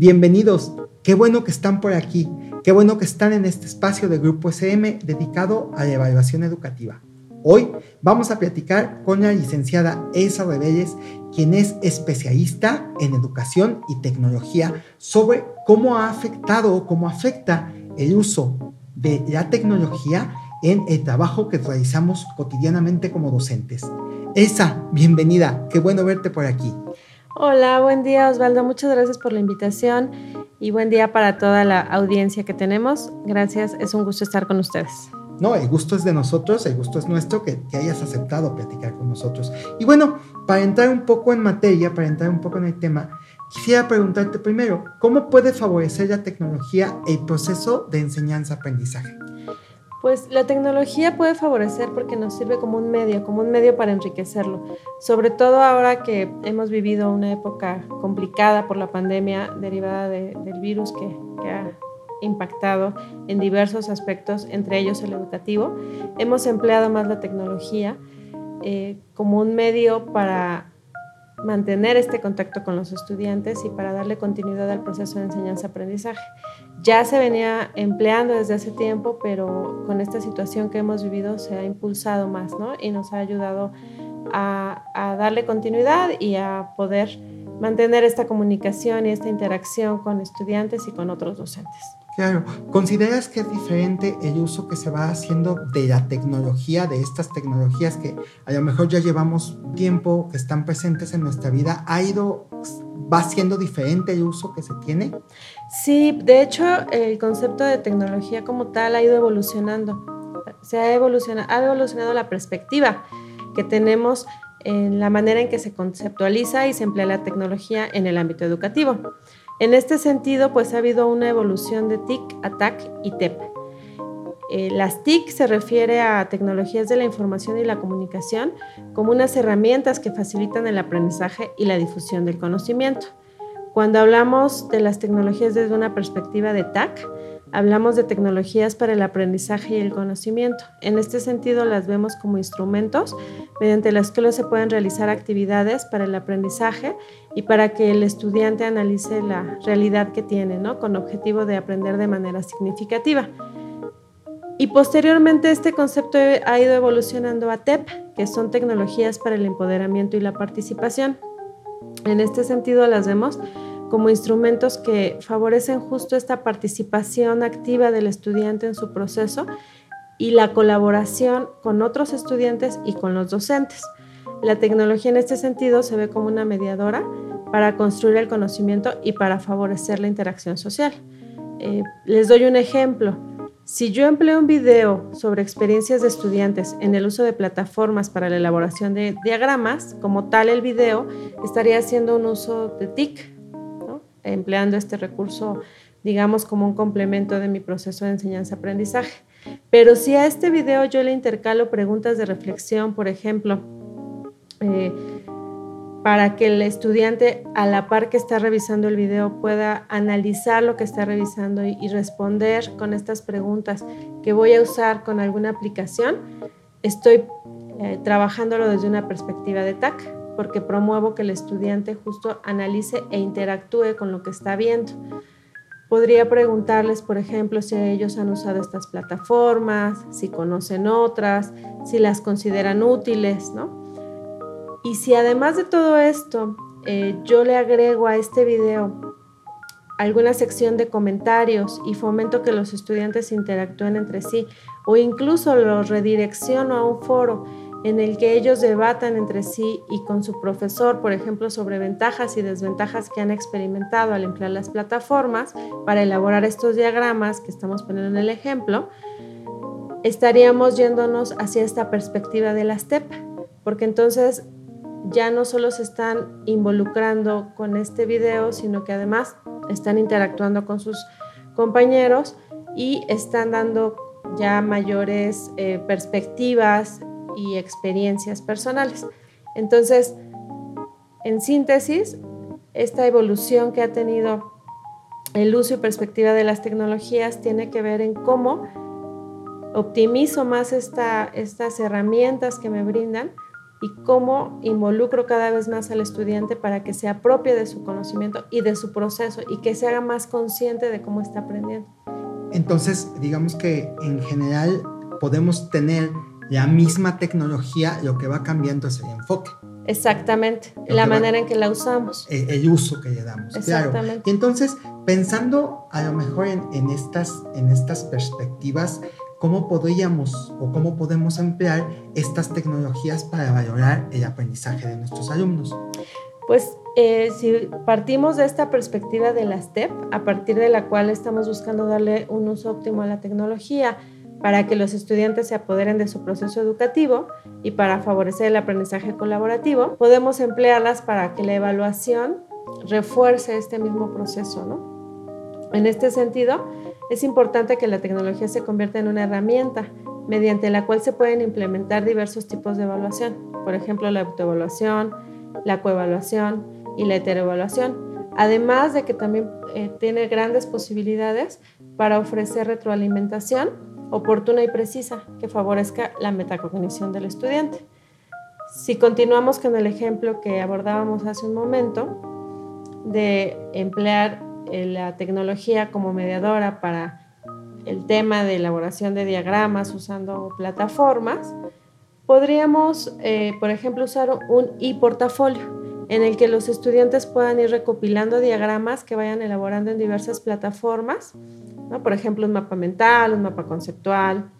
bienvenidos. Qué bueno que están por aquí. Qué bueno que están en este espacio de Grupo SM dedicado a la evaluación educativa. Hoy vamos a platicar con la licenciada Elsa Rebelles, quien es especialista en educación y tecnología, sobre cómo ha afectado o cómo afecta el uso de la tecnología en el trabajo que realizamos cotidianamente como docentes. Elsa, bienvenida. Qué bueno verte por aquí. Hola, buen día Osvaldo, muchas gracias por la invitación y buen día para toda la audiencia que tenemos. Gracias, es un gusto estar con ustedes. No, el gusto es de nosotros, el gusto es nuestro que, hayas aceptado platicar con nosotros. Y bueno, para entrar un poco en materia, para entrar un poco en el tema, quisiera preguntarte primero, ¿cómo puede favorecer la tecnología el proceso de enseñanza-aprendizaje? Pues la tecnología puede favorecer porque nos sirve como un medio, como un medio para enriquecerlo. Sobre todo ahora que hemos vivido una época complicada por la pandemia derivada del virus que, ha impactado en diversos aspectos, entre ellos el educativo. Hemos empleado más la tecnología eh, como un medio para mantener este contacto con los estudiantes y para darle continuidad al proceso de enseñanza-aprendizaje. Ya se venía empleando desde hace tiempo, pero con esta situación que hemos vivido se ha impulsado más, ¿no? Y nos ha ayudado a, a darle continuidad y a poder mantener esta comunicación y esta interacción con estudiantes y con otros docentes. Claro, ¿consideras que es diferente el uso que se va haciendo de la tecnología, de estas tecnologías que a lo mejor ya llevamos tiempo, que están presentes en nuestra vida? ¿Ha ido, va siendo diferente el uso que se tiene? Sí, de hecho el concepto de tecnología como tal ha ido evolucionando. Se ha evolucionado, ha evolucionado la perspectiva que tenemos en la manera en que se conceptualiza y se emplea la tecnología en el ámbito educativo. En este sentido, pues ha habido una evolución de TIC, ATAC y TEP. Eh, las TIC se refiere a tecnologías de la información y la comunicación como unas herramientas que facilitan el aprendizaje y la difusión del conocimiento. Cuando hablamos de las tecnologías desde una perspectiva de TAC, hablamos de tecnologías para el aprendizaje y el conocimiento. En este sentido, las vemos como instrumentos mediante los que se pueden realizar actividades para el aprendizaje y para que el estudiante analice la realidad que tiene, ¿no? con objetivo de aprender de manera significativa. Y posteriormente este concepto ha ido evolucionando a TEP, que son tecnologías para el empoderamiento y la participación. En este sentido las vemos como instrumentos que favorecen justo esta participación activa del estudiante en su proceso y la colaboración con otros estudiantes y con los docentes. La tecnología en este sentido se ve como una mediadora para construir el conocimiento y para favorecer la interacción social. Eh, les doy un ejemplo. Si yo empleo un video sobre experiencias de estudiantes en el uso de plataformas para la elaboración de diagramas, como tal el video estaría haciendo un uso de TIC, empleando este recurso, digamos, como un complemento de mi proceso de enseñanza-aprendizaje. Pero si a este video yo le intercalo preguntas de reflexión, por ejemplo, eh, para que el estudiante a la par que está revisando el video pueda analizar lo que está revisando y, responder con estas preguntas que voy a usar con alguna aplicación, estoy eh, trabajándolo desde una perspectiva de TAC porque promuevo que el estudiante justo analice e interactúe con lo que está viendo. Podría preguntarles, por ejemplo, si ellos han usado estas plataformas, si conocen otras, si las consideran útiles, ¿no? Y si además de todo esto, eh, yo le agrego a este video alguna sección de comentarios y fomento que los estudiantes interactúen entre sí o incluso los redirecciono a un foro en el que ellos debatan entre sí y con su profesor, por ejemplo, sobre ventajas y desventajas que han experimentado al emplear las plataformas para elaborar estos diagramas que estamos poniendo en el ejemplo, estaríamos yéndonos hacia esta perspectiva de la STEP, porque entonces ya no solo se están involucrando con este video, sino que además están interactuando con sus compañeros y están dando ya mayores eh, perspectivas y experiencias personales. Entonces, en síntesis, esta evolución que ha tenido el uso y perspectiva de las tecnologías tiene que ver en cómo optimizo más estas herramientas que me brindan y cómo involucro cada vez más al estudiante para que se apropie de su conocimiento y de su proceso y que se haga más consciente de cómo está aprendiendo. Entonces, digamos que en general podemos tener la misma tecnología, lo que va cambiando es el enfoque. Exactamente, la manera en que la usamos. El, uso que le damos. Exactamente. Y entonces, pensando a lo mejor en, estas, en estas perspectivas, ¿cómo podríamos o cómo podemos emplear estas tecnologías para valorar el aprendizaje de nuestros alumnos? Pues eh, si partimos de esta perspectiva de la STEP, a partir de la cual estamos buscando darle un uso óptimo a la tecnología, para que los estudiantes se apoderen de su proceso educativo y para favorecer el aprendizaje colaborativo, podemos emplearlas para que la evaluación refuerce este mismo proceso, ¿no? En este sentido, es importante que la tecnología se convierta en una herramienta mediante la cual se pueden implementar diversos tipos de evaluación, por ejemplo, la autoevaluación, la coevaluación y la heteroevaluación, además de que también eh, tiene grandes posibilidades para ofrecer retroalimentación oportuna y precisa que favorezca la metacognición del estudiante. Si continuamos con el ejemplo que abordábamos hace un momento de emplear eh, la tecnología como mediadora para el tema de elaboración de diagramas usando plataformas, podríamos, eh, por ejemplo, usar un e-portafolio en el que los estudiantes puedan ir recopilando diagramas que vayan elaborando en diversas plataformas por ejemplo, un mapa mental, un mapa conceptual.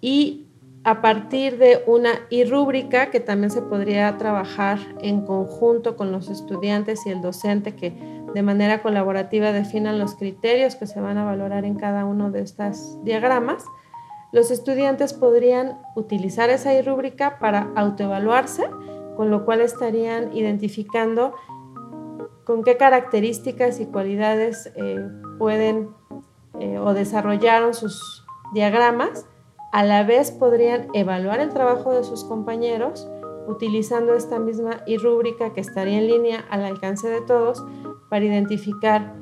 Y a partir de una y rúbrica que también se podría trabajar en conjunto con los estudiantes y el docente que de manera colaborativa definan los criterios que se van a valorar en cada uno de estos diagramas, los estudiantes podrían utilizar esa y rúbrica para autoevaluarse, con lo cual estarían identificando con qué características y cualidades eh, pueden eh, o desarrollaron sus diagramas, a la vez podrían evaluar el trabajo de sus compañeros utilizando esta misma y rúbrica que estaría en línea al alcance de todos para identificar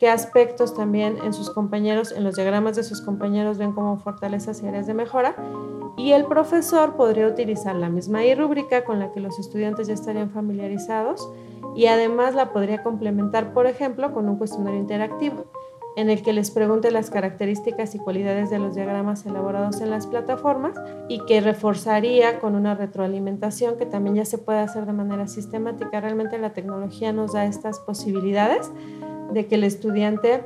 qué aspectos también en sus compañeros, en los diagramas de sus compañeros ven como fortalezas y áreas de mejora. Y el profesor podría utilizar la misma y rúbrica con la que los estudiantes ya estarían familiarizados y además la podría complementar, por ejemplo, con un cuestionario interactivo en el que les pregunte las características y cualidades de los diagramas elaborados en las plataformas y que reforzaría con una retroalimentación que también ya se puede hacer de manera sistemática. Realmente la tecnología nos da estas posibilidades de que el estudiante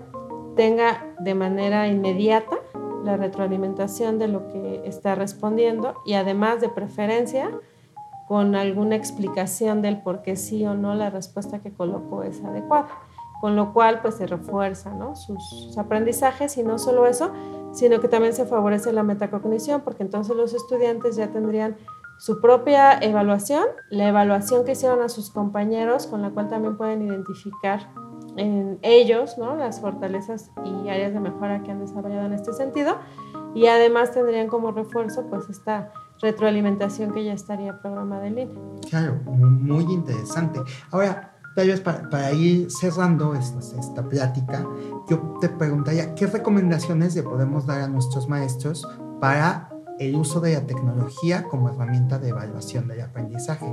tenga de manera inmediata la retroalimentación de lo que está respondiendo y además de preferencia con alguna explicación del por qué sí o no la respuesta que colocó es adecuada. Con lo cual pues se refuerza sus, aprendizajes y no solo eso, sino que también se favorece la metacognición porque entonces los estudiantes ya tendrían su propia evaluación, la evaluación que hicieron a sus compañeros, con la cual también pueden identificar en ellos ¿no? las fortalezas y áreas de mejora que han desarrollado en este sentido. Y además tendrían como refuerzo pues esta retroalimentación que ya estaría programada en línea. Claro, muy interesante. Ahora, tal vez para, ir cerrando esta, esta, plática, yo te preguntaría, ¿qué recomendaciones le podemos dar a nuestros maestros para el uso de la tecnología como herramienta de evaluación del aprendizaje?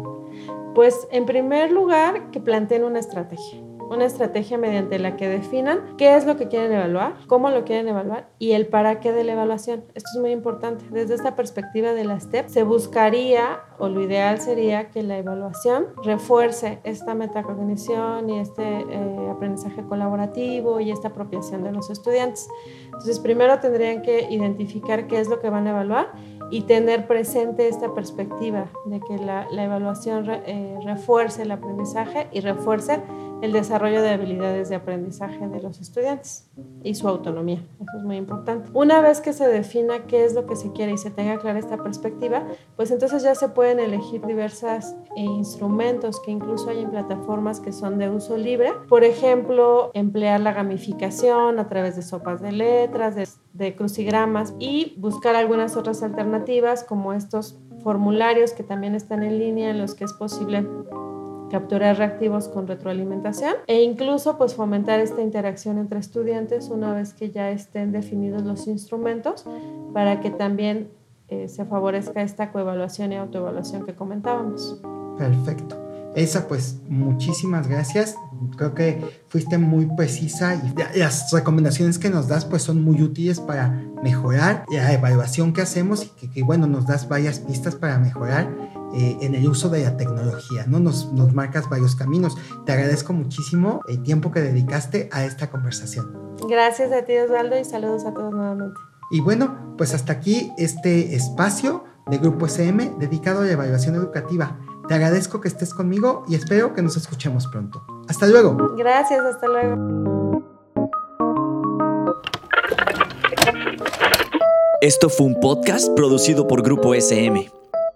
Pues en primer lugar, que planteen una estrategia una estrategia mediante la que definan qué es lo que quieren evaluar, cómo lo quieren evaluar y el para qué de la evaluación. Esto es muy importante. Desde esta perspectiva de la STEP, se buscaría o lo ideal sería que la evaluación refuerce esta metacognición y este eh, aprendizaje colaborativo y esta apropiación de los estudiantes. Entonces, primero tendrían que identificar qué es lo que van a evaluar y tener presente esta perspectiva de que la, evaluación eh, refuerce el aprendizaje y refuerce el desarrollo de habilidades de aprendizaje de los estudiantes y su autonomía. Eso es muy importante. Una vez que se defina qué es lo que se quiere y se tenga clara esta perspectiva, pues entonces ya se pueden elegir diversos instrumentos que incluso hay en plataformas que son de uso libre. Por ejemplo, emplear la gamificación a través de sopas de letras, de, de crucigramas y buscar algunas otras alternativas como estos formularios que también están en línea en los que es posible capturar reactivos con retroalimentación e incluso pues fomentar esta interacción entre estudiantes una vez que ya estén definidos los instrumentos para que también eh, se favorezca esta coevaluación y autoevaluación que comentábamos. Perfecto. Esa pues muchísimas gracias. Creo que fuiste muy precisa y las recomendaciones que nos das pues son muy útiles para mejorar la evaluación que hacemos y que, que bueno nos das varias pistas para mejorar eh, en el uso de la tecnología, ¿no? Nos, nos marcas varios caminos. Te agradezco muchísimo el tiempo que dedicaste a esta conversación. Gracias a ti Osvaldo y saludos a todos nuevamente. Y bueno, pues hasta aquí este espacio de Grupo SM dedicado a la evaluación educativa. Te agradezco que estés conmigo y espero que nos escuchemos pronto. Hasta luego. Gracias, hasta luego. Esto fue un podcast producido por Grupo SM.